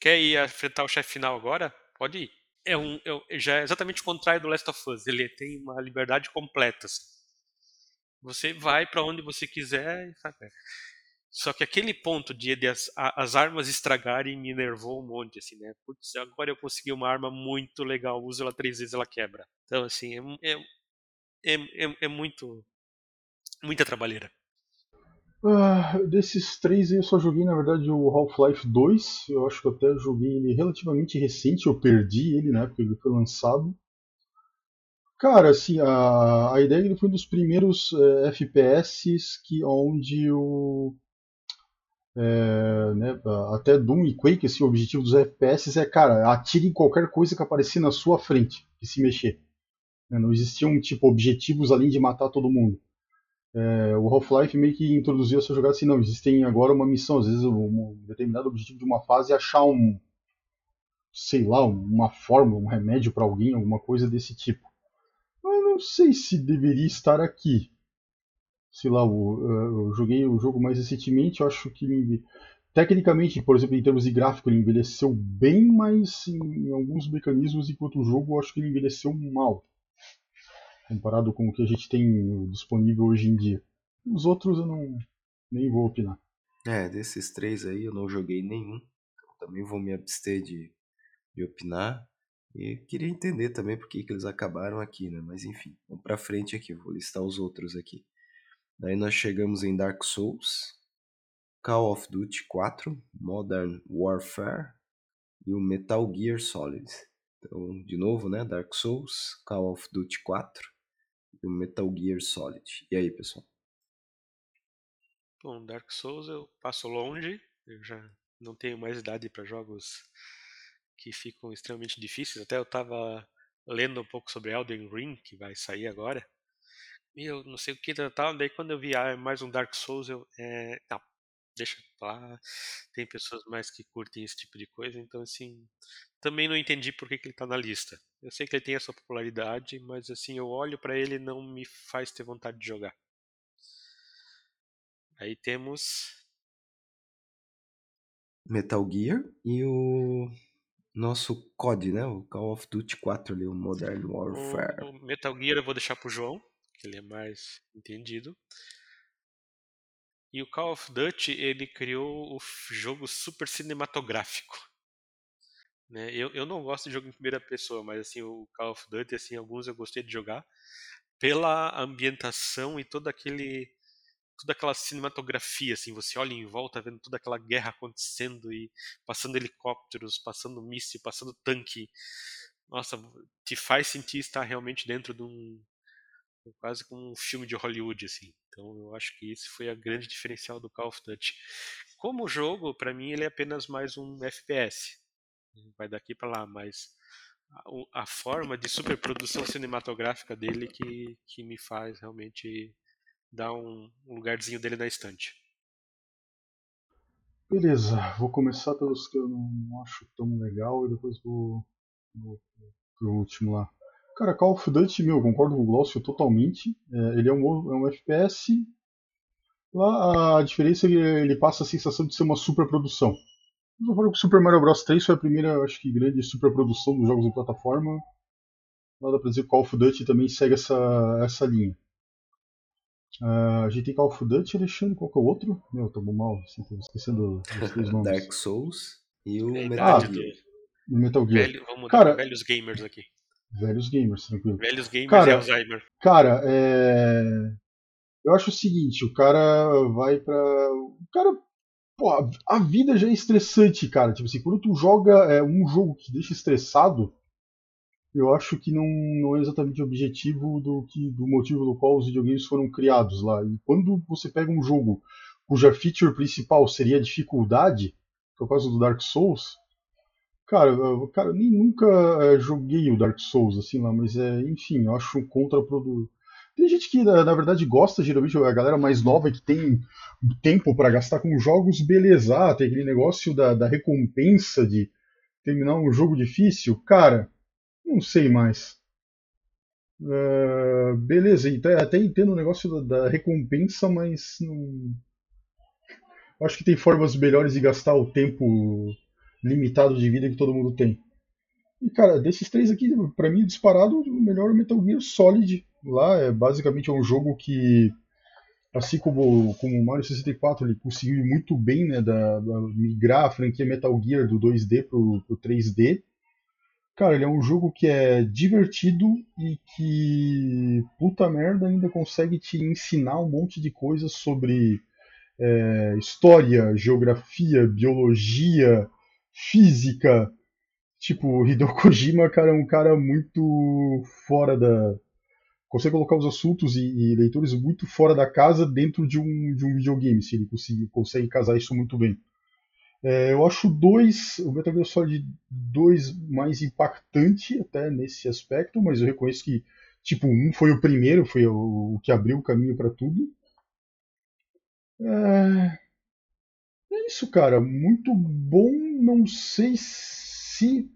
B: quer ir enfrentar o chefe final agora? Pode ir. É um, é, já é exatamente o contrário do Last of Us. Ele tem uma liberdade completa. Assim. Você vai para onde você quiser. Sabe? Só que aquele ponto de, de as, as, armas estragarem me nervou um monte, assim, né? Putz, agora eu consegui uma arma muito legal, uso ela três vezes, ela quebra. Então, assim, é, é, é, é muito. muita trabalheira.
C: Uh, desses três eu só joguei, na verdade, o Half-Life 2. Eu acho que até joguei ele relativamente recente, eu perdi ele na época que ele foi lançado. Cara, assim, a, a ideia é ele foi um dos primeiros é, FPS que, onde o, é, né, até Doom e Quake, assim, o objetivo dos FPS é, cara, atire em qualquer coisa que aparecer na sua frente, e se mexer. É, não existiam, tipo, objetivos além de matar todo mundo. É, o Half-Life meio que introduziu essa jogada assim, não, existem agora uma missão, às vezes um determinado objetivo de uma fase é achar um, sei lá, uma fórmula, um remédio para alguém, alguma coisa desse tipo. Eu não sei se deveria estar aqui, sei lá, eu, eu joguei o jogo mais recentemente, eu acho que ele, tecnicamente, por exemplo, em termos de gráfico, ele envelheceu bem, mas em alguns mecanismos, enquanto o jogo, eu acho que ele envelheceu mal, comparado com o que a gente tem disponível hoje em dia. Os outros eu não nem vou opinar.
A: É, desses três aí eu não joguei nenhum, então também vou me abster de, de opinar. E queria entender também por que, que eles acabaram aqui, né? Mas enfim, vamos pra frente aqui, vou listar os outros aqui. Daí nós chegamos em Dark Souls, Call of Duty 4, Modern Warfare e o Metal Gear Solid. Então, de novo, né? Dark Souls, Call of Duty 4 e o Metal Gear Solid. E aí, pessoal?
B: Bom, Dark Souls eu passo longe, eu já não tenho mais idade para jogos que ficam extremamente difíceis. Até eu estava lendo um pouco sobre Elden Ring, que vai sair agora meu, não sei o que tal. Daí quando eu vi ah, mais um Dark Souls, eu. É, não, deixa lá. Tem pessoas mais que curtem esse tipo de coisa, então assim. Também não entendi por que, que ele tá na lista. Eu sei que ele tem a sua popularidade, mas assim, eu olho para ele e não me faz ter vontade de jogar. Aí temos.
A: Metal Gear e o nosso COD, né? O Call of Duty 4 ali, o Modern Warfare.
B: O, o Metal Gear eu vou deixar pro João ele é mais entendido. E o Call of Duty ele criou o jogo super cinematográfico. Né? Eu, eu não gosto de jogo em primeira pessoa, mas assim o Call of Duty assim alguns eu gostei de jogar pela ambientação e todo aquele toda aquela cinematografia assim você olha em volta vendo toda aquela guerra acontecendo e passando helicópteros passando míssil passando tanque nossa te faz sentir estar realmente dentro de um quase como um filme de Hollywood, assim. Então eu acho que isso foi a grande diferencial do Call of Duty. Como jogo, para mim ele é apenas mais um FPS. Vai daqui para lá, mas a, forma de superprodução cinematográfica dele que, que me faz realmente dar um, um lugarzinho dele na estante.
C: Beleza, vou começar pelos que eu não acho tão legal e depois vou, vou pro último lá. Cara, Call of Duty, meu, concordo com o Glaucio totalmente. É, ele é um, é um FPS. Lá a diferença é que ele passa a sensação de ser uma superprodução. Eu falo que Super Mario Bros 3 foi a primeira, acho que, grande superprodução dos jogos de plataforma. Lá dá pra dizer que Call of Duty também segue essa, essa linha. Uh, a gente tem Call of Duty, Alexandre, qual que é o outro? Meu, tô mal, assim, tô esquecendo os três [laughs] nomes.
A: Dark Souls e o é, Metal
C: Gear. O Metal Gear.
B: Velho, vamos Cara, velhos gamers aqui.
C: Velhos gamers, tranquilo.
B: Velhos gamers cara, e Alzheimer.
C: Cara, é... eu acho o seguinte, o cara vai pra. O cara. Pô, a vida já é estressante, cara. Tipo assim, quando tu joga é, um jogo que deixa estressado, eu acho que não, não é exatamente o objetivo do, que, do motivo do qual os videogames foram criados lá. E quando você pega um jogo cuja feature principal seria a dificuldade, por causa do Dark Souls, Cara, eu, cara, nem nunca é, joguei o Dark Souls, assim lá, mas é, enfim, eu acho contraproduto. Tem gente que, na, na, verdade, gosta, geralmente, a galera mais nova que tem tempo para gastar com jogos, beleza. Ah, tem aquele negócio da, da recompensa de terminar um jogo difícil. Cara, não sei mais. Uh, beleza, então, até entendo o negócio da, da recompensa, mas não. Acho que tem formas melhores de gastar o tempo limitado de vida que todo mundo tem. E, cara, desses três aqui, para mim, disparado, o melhor é Metal Gear Solid. Lá é basicamente é um jogo que, assim como, como o Mario 64, ele conseguiu muito bem né, da, da migrar a franquia Metal Gear do 2D pro, pro 3D. Cara, ele é um jogo que é divertido e que, puta merda, ainda consegue te ensinar um monte de coisas sobre é, história, geografia, biologia, física. Tipo, o Hideo Kojima, cara, é um cara muito fora da. Consegue colocar os assuntos e, e leitores muito fora da casa dentro de um, de um videogame, se ele consegue, consegue casar isso muito bem. É, eu acho dois, o Metal Gear Solid 2 mais impactante até nesse aspecto, mas eu reconheço que, tipo, um foi o primeiro, foi o, o que abriu o caminho para tudo. É... é isso, cara. Muito bom. Não sei se.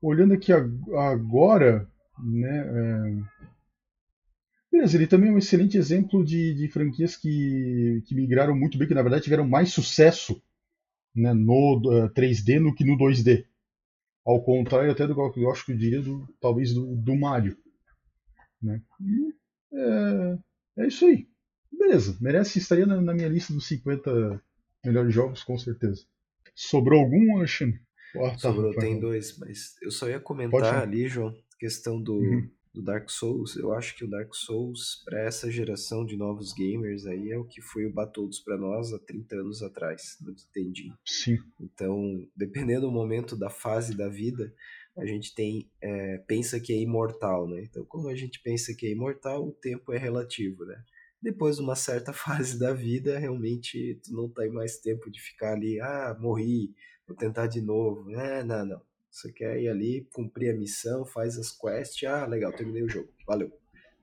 C: Olhando aqui agora, né? É... Beleza, ele também é um excelente exemplo de, de franquias que, que migraram muito bem, que na verdade tiveram mais sucesso né, no uh, eh, 3D do que no 2D. Ao contrário até do que eu acho que eu diria do, talvez do, do Mario. Né? E, é, é isso aí. Beleza, merece, estaria na, na, minha lista dos 50 melhores jogos, com certeza. Sobrou algum?
A: Ah, tá, Sobrou, tem dois, mas eu só ia comentar ali, João, questão do, uhum. do Dark Souls. Eu acho que o Dark Souls, para essa geração de novos gamers aí, é o que foi o Battletoads para nós há 30 anos atrás, no Nintendinho.
C: Sim.
A: Então, dependendo do momento da fase da vida, a gente tem é, pensa que é imortal, né? Então, como a gente pensa que é imortal, o tempo é relativo, né? Depois de uma certa [laughs] fase da vida, realmente tu não tem mais tempo de ficar ali, ah, morri, vou tentar de novo. É, não, não. Você quer ir ali, cumprir a missão, faz as quests, ah, legal, terminei o jogo, valeu,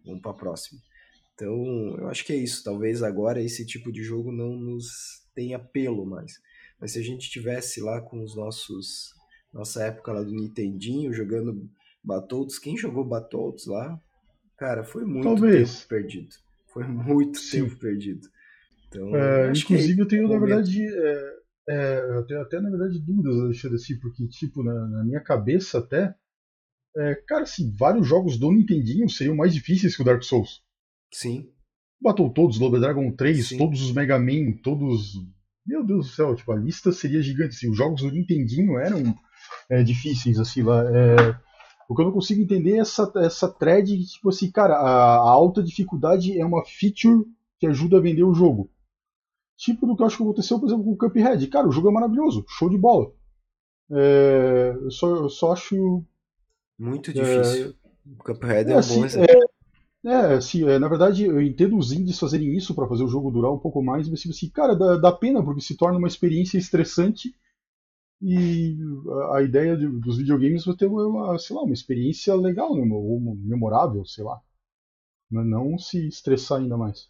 A: vamos para a próxima. Então, eu acho que é isso. Talvez agora esse tipo de jogo não nos tenha apelo mais. Mas se a gente tivesse lá com os nossos. Nossa época lá do Nintendinho, jogando Battletoads, quem jogou Battletoads lá? Cara, foi muito Talvez. tempo perdido. Foi muito Sim. tempo perdido. Então,
C: é, inclusive, eu tenho, na verdade, é, é, eu tenho até, na verdade, dúvidas, Alexandre, assim, porque, tipo, na, na minha cabeça até, é, cara, assim, vários jogos do Nintendinho seriam mais difíceis que o Dark Souls.
A: Sim.
C: Battle todos, Double Dragon 3, Sim. todos os Mega Man, todos. Meu Deus do céu, tipo, a lista seria gigante. Assim, os jogos do Nintendinho eram é, difíceis, assim, lá. É, o que eu não consigo entender é essa, essa thread que, tipo assim, cara, a, a, alta dificuldade é uma feature que ajuda a vender o jogo. Tipo do que eu acho que aconteceu, por exemplo, com o Cuphead. Cara, o jogo é maravilhoso, show de bola. É, eu, só, eu só acho.
A: Muito difícil. É, o Cuphead é, é um assim, bom
C: exemplo. É, é, assim, é, na verdade, eu entendo os indies fazerem isso para fazer o jogo durar um pouco mais, mas tipo assim, cara, dá, dá pena, porque se torna uma experiência estressante e a ideia de, dos videogames é ter uma, sei lá, uma experiência legal, né? ou memorável, sei lá. Não se estressar ainda mais.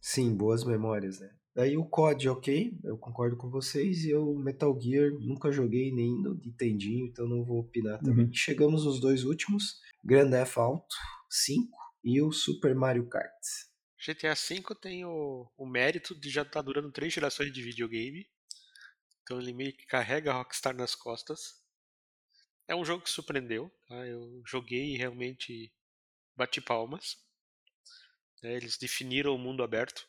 A: Sim, boas memórias, né? Daí o COD, ok, eu concordo com vocês, e eu Metal Gear nunca joguei nem no Nintendinho, então não vou opinar também. Uhum. Chegamos nos dois últimos, Grand Theft Auto 5 e o Super Mario Kart.
B: GTA V tem o, o mérito de já estar tá durando três gerações de videogame então ele meio que carrega a Rockstar nas costas. É um jogo que surpreendeu. Tá? Eu joguei e realmente bati palmas. É, eles definiram o mundo aberto.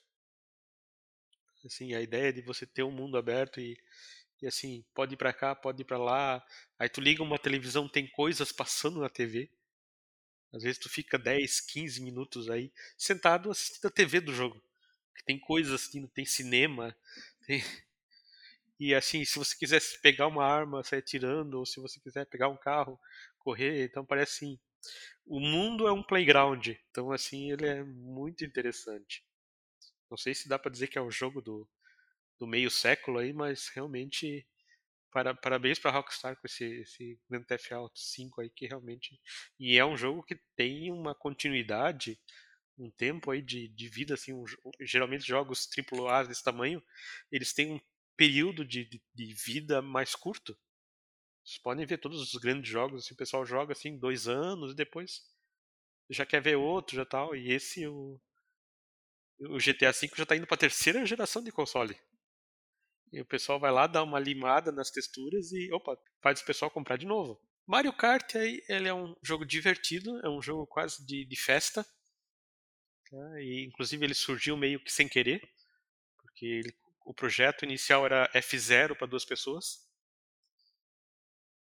B: Assim, a ideia de você ter um mundo aberto e, e assim, pode ir para cá, pode ir para lá. Aí tu liga uma televisão, tem coisas passando na TV. Às vezes tu fica 10, 15 minutos aí sentado assistindo a TV do jogo. Tem coisas assistindo, tem cinema, [laughs] tem, e assim, se você quiser pegar uma arma, sair tirando, ou se você quiser pegar um carro, correr, então parece assim. O mundo é um playground, então assim, ele é muito interessante. Não sei se dá para dizer que é um jogo do, do meio século aí, mas realmente para, parabéns para Rockstar com esse, esse Grand Theft Auto 5 aí que realmente e é um jogo que tem uma continuidade um tempo aí de, de vida assim um, geralmente jogos AAA desse tamanho eles têm um período de, de, de, vida mais curto. Vocês podem ver todos os grandes jogos, assim, o pessoal joga assim dois anos e depois já quer ver outro, já tal. E esse, o, o GTA V já está indo para a terceira geração de console. E o pessoal vai lá, dá uma limada nas texturas e, opa, faz o pessoal comprar de novo. Mario Kart aí, ele é um jogo divertido, é um jogo quase de, de festa. Tá? E, inclusive ele surgiu meio que sem querer, porque ele, o projeto inicial era F0 para duas pessoas.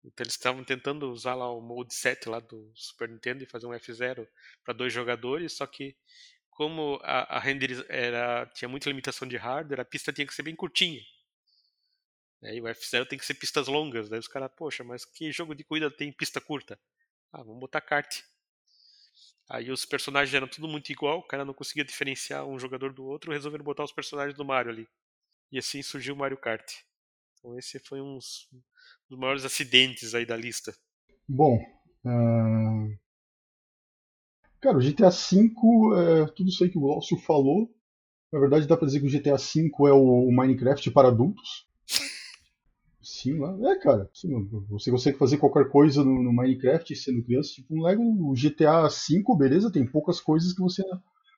B: Então eles estavam tentando usar lá o mode 7 lá do Super Nintendo e fazer um F0 para dois jogadores, só que como a, a render era, tinha muita limitação de hardware, a pista tinha que ser bem curtinha. E o F0 tem que ser pistas longas. Daí os caras, poxa, mas que jogo de corrida tem pista curta? Ah, vamos botar kart. Aí os personagens eram tudo muito igual, o cara não conseguia diferenciar um jogador do outro, resolveram botar os personagens do Mario ali. E assim surgiu o Mario Kart. Então esse foi um dos maiores acidentes aí da lista.
C: Bom, uh... cara, o GTA V, é tudo isso aí que o Glaucio falou. Na verdade, dá pra dizer que o GTA V é o Minecraft para adultos. [laughs] Sim, é, cara. Sim, você consegue fazer qualquer coisa no, no, Minecraft sendo criança. Tipo, um Lego, o GTA V, beleza, tem poucas coisas que você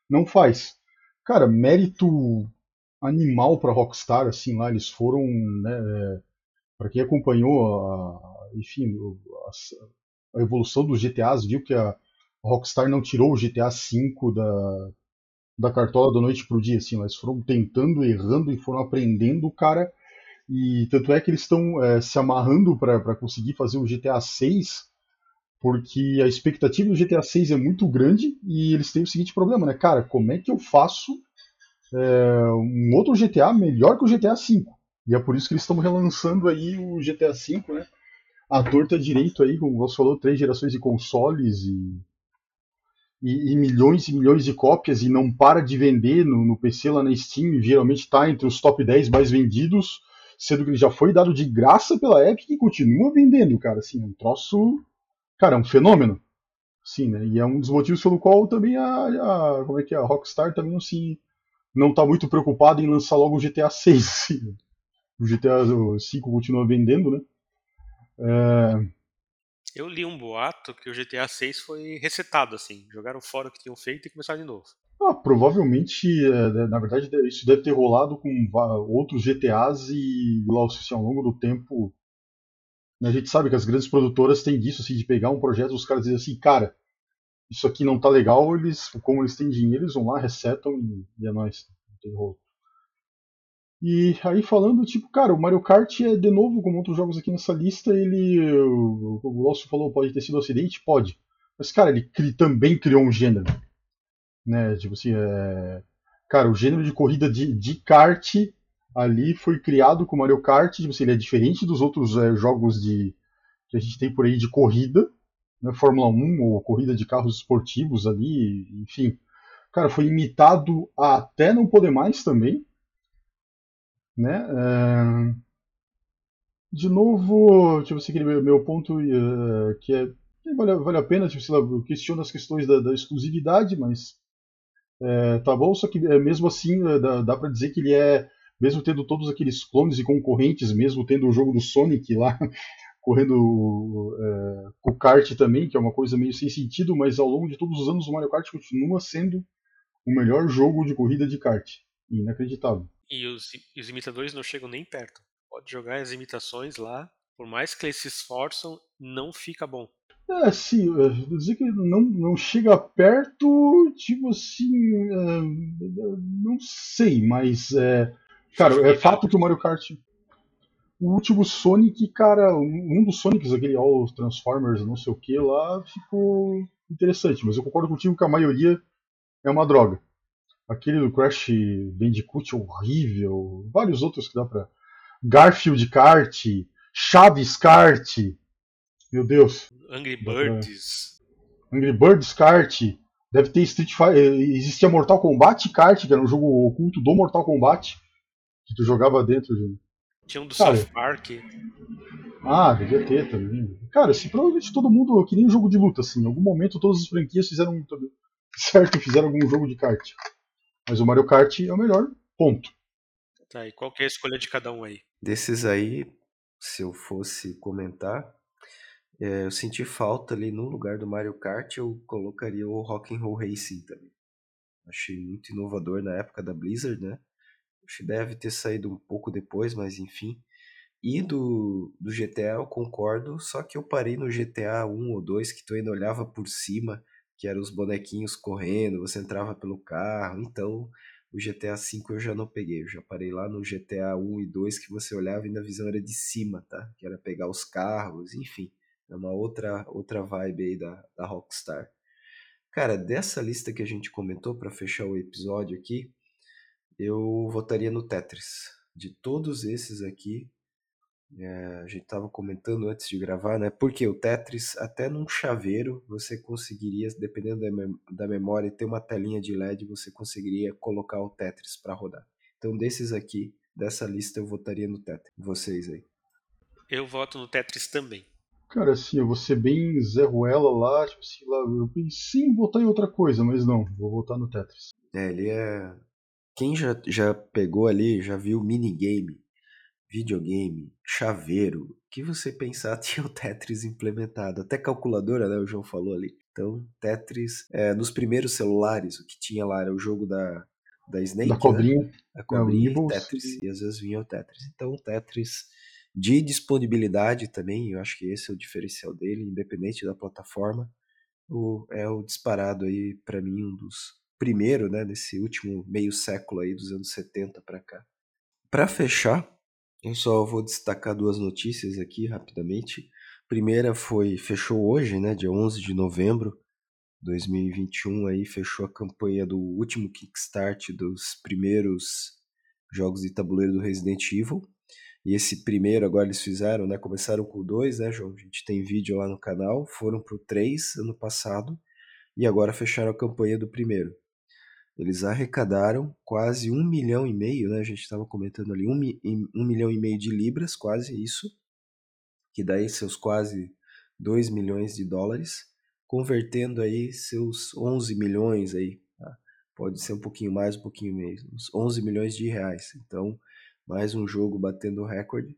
C: não faz. Cara, mérito animal pra Rockstar, assim, lá, eles foram, né, é, para quem acompanhou, a, enfim, a, a, evolução dos GTAs, viu que a Rockstar não tirou o GTA V da, da cartola da noite pro dia, assim, eles foram tentando, errando e foram aprendendo, cara, e tanto é que eles estão é, se amarrando para conseguir fazer o GTA 6, porque a expectativa do GTA 6 é muito grande e eles têm o seguinte problema, né? Cara, como é que eu faço é, um outro GTA melhor que o GTA 5? E é por isso que eles estão relançando aí o GTA 5, né? A torta direito aí, como você falou, três gerações de consoles e, e, e, milhões e milhões de cópias e não para de vender no, no PC lá na Steam, geralmente está entre os top 10 mais vendidos sendo que ele já foi dado de graça pela Epic e continua vendendo, cara. Assim, é um troço. Cara, é um fenômeno. Sim, né? E é um dos motivos pelo qual também a, a como é que é, a Rockstar também não se não tá muito preocupada em lançar logo o GTA 6. Assim. O GTA 5 continua vendendo, né? É...
B: Eu li um boato que o GTA 6 foi resetado, assim. Jogaram fora o que tinham feito e começaram de novo.
C: Ah, provavelmente, é, na verdade, isso deve ter rolado com outros GTAs e lá, assim, ao longo do tempo. Né, a gente sabe que as grandes produtoras têm disso, assim, de pegar um projeto e os caras dizem assim, cara, isso aqui não tá legal, eles, como eles têm dinheiro, eles vão lá, resetam e, e é nóis. Tem. E aí falando, tipo, cara, o Mario Kart é de novo, como outros jogos aqui nessa lista, ele. O, o Lócio falou, pode ter sido um acidente? Pode. Mas, cara, ele cri, também criou um gênero né? Tipo assim, é... cara, o gênero de corrida de, de kart ali foi criado com Mario Kart, tipo assim, ele é diferente dos outros é, jogos de que a gente tem por aí de corrida, né? Fórmula 1 ou corrida de carros esportivos ali, enfim. Cara, foi imitado até não poder mais também, né? É... De novo, tipo assim, meu ponto uh, que é vale, vale a pena, tipo, eu questiono as questões da, da exclusividade, mas é, tá bom, só que mesmo assim dá, dá para dizer que ele é, mesmo tendo todos aqueles clones e concorrentes, mesmo tendo o jogo do Sonic lá [laughs] correndo é, com kart também, que é uma coisa meio sem sentido, mas ao longo de todos os anos o Mario Kart continua sendo o melhor jogo de corrida de kart. Inacreditável.
B: E os, os imitadores não chegam nem perto. Pode jogar as imitações lá, por mais que eles se esforçam, não fica bom.
C: É, sim, vou dizer que não, não chega perto, tipo assim, é, não sei, mas é, cara, é fato que o Mario Kart, o último Sonic, cara, um dos Sonics, aquele All Transformers, não sei o que lá, ficou interessante, mas eu concordo contigo que a maioria é uma droga. Aquele do Crash Bandicoot horrível, vários outros que dá pra. Garfield Kart, Chaves Kart, meu Deus.
B: Angry Birds.
C: Angry Birds Kart. Deve ter Street Fighter. Eh, existia Mortal Kombat Kart, que era um jogo oculto do Mortal Kombat. Que tu jogava dentro de.
B: Tinha um do Cara, South Park.
C: Ah, devia ter também. Cara, se provavelmente todo mundo. Que nem um jogo de luta, assim. Em algum momento todas as franquias fizeram. [laughs] Certo, fizeram algum jogo de kart. Mas o Mario Kart é o melhor. Ponto.
B: Tá, e qual que é a escolha de cada um aí?
A: Desses aí, se eu fosse comentar, é, eu senti falta ali no lugar do Mario Kart, eu colocaria o Rock'n'Roll Racing também. Achei muito inovador na época da Blizzard, né? Deve ter saído um pouco depois, mas enfim. E do, do GTA eu concordo, só que eu parei no GTA 1 ou 2, que tu ainda olhava por cima, que eram os bonequinhos correndo, você entrava pelo carro, então o GTA V eu já não peguei, eu já parei lá no GTA 1 e 2 que você olhava e a visão era de cima, tá? Que era pegar os carros, enfim, é uma outra outra vibe aí da, da Rockstar. Cara, dessa lista que a gente comentou para fechar o episódio aqui, eu votaria no Tetris. De todos esses aqui, é, a gente estava comentando antes de gravar, né? Porque o Tetris, até num chaveiro, você conseguiria, dependendo da, memória, ter uma telinha de LED, você conseguiria colocar o Tetris para rodar. Então, desses aqui, dessa lista, eu votaria no Tetris. Vocês aí.
B: Eu voto no Tetris também.
C: Cara, assim, eu vou ser bem Zé Ruela lá, tipo assim, lá, eu pensei em votar em outra coisa, mas não, vou votar no Tetris.
A: É, ele é. Quem já, já pegou ali, já viu minigame videogame, chaveiro, que você pensar [laughs] tinha o Tetris implementado. Até calculadora, né? O João falou ali. Então, Tetris, é, nos primeiros celulares, o que tinha lá era o jogo da, da Snake,
C: da cobrinha,
A: né? a cobrinha é, e Tetris, e às vezes vinha o Tetris. Então, o Tetris de disponibilidade também, eu acho que esse é o diferencial dele, independente da plataforma, o, é o disparado aí para mim um dos primeiro, né, nesse último meio século aí dos anos 70 para cá. Para fechar, eu só vou destacar duas notícias aqui rapidamente. Primeira foi, fechou hoje, né, dia 11 de novembro de 2021, aí fechou a campanha do último Kickstart dos primeiros jogos de tabuleiro do Resident Evil. E esse primeiro agora eles fizeram, né, começaram com o 2, né, João? A gente tem vídeo lá no canal, foram pro 3 ano passado e agora fecharam a campanha do primeiro. Eles arrecadaram quase um milhão e meio, né? A gente estava comentando ali, um, um milhão e meio de libras, quase isso, que daí seus quase 2 milhões de dólares, convertendo aí seus 11 milhões aí, tá? pode ser um pouquinho mais, um pouquinho menos, uns 11 milhões de reais. Então, mais um jogo batendo recorde.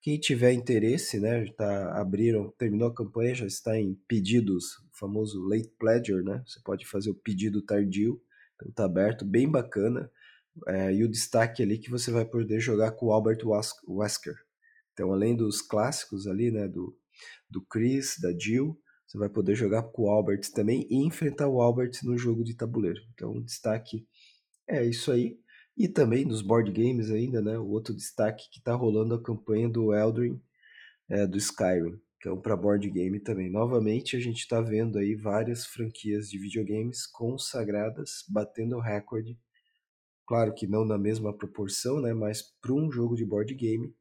A: Quem tiver interesse, né, tá, abriram, terminou a campanha, já está em pedidos, o famoso late pledger, né? Você pode fazer o pedido tardio então tá aberto, bem bacana. É, e o destaque ali que você vai poder jogar com o Albert Wesker. Então, além dos clássicos ali, né, do, do Chris, da Jill, você vai poder jogar com o Albert também e enfrentar o Albert no jogo de tabuleiro. Então, destaque é isso aí. E também nos board games ainda, né, o outro destaque que está rolando a campanha do Eldrin, é, do Skyrim. Então, para board game também. Novamente, a gente está vendo aí várias franquias de videogames consagradas, batendo recorde. Claro que não na mesma proporção, né? Mas para um jogo de board game,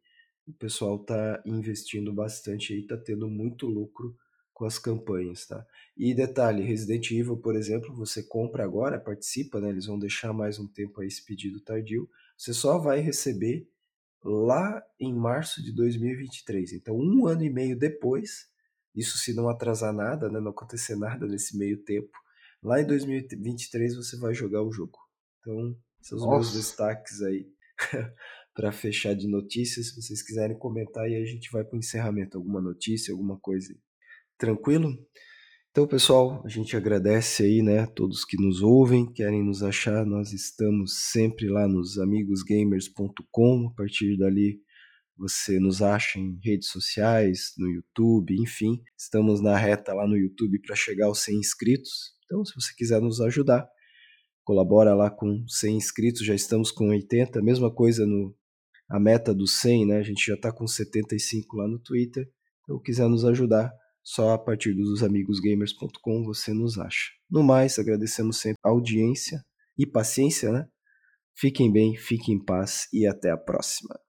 A: o pessoal está investindo bastante aí, está tendo muito lucro com as campanhas, tá? E detalhe, Resident Evil, por exemplo, você compra agora, participa, né? Eles vão deixar mais um tempo aí esse pedido tardio. Você só vai receber lá em março de 2023. Então, um ano e meio depois, isso se não atrasar nada, né, não acontecer nada nesse meio tempo, lá em 2023 você vai jogar o jogo. Então, são os meus destaques aí [laughs] para fechar de notícias. Se vocês quiserem comentar, e a gente vai para o encerramento. Alguma notícia, alguma coisa. Tranquilo? Então, pessoal, a gente agradece aí, né, todos que nos ouvem, querem nos achar, nós estamos sempre lá nos amigosgamers.com, a partir dali você nos acha em redes sociais, no YouTube, enfim, estamos na reta lá no YouTube para chegar aos 100 inscritos. Então, se você quiser nos ajudar, colabora lá com 100 inscritos, já estamos com 80, mesma coisa no a meta dos 100, né? A gente já está com 75 lá no Twitter. Então, quiser nos ajudar, só a partir dos amigosgamers.com você nos acha. No mais, agradecemos sempre a audiência e paciência, né? Fiquem bem, fiquem em paz e até a próxima.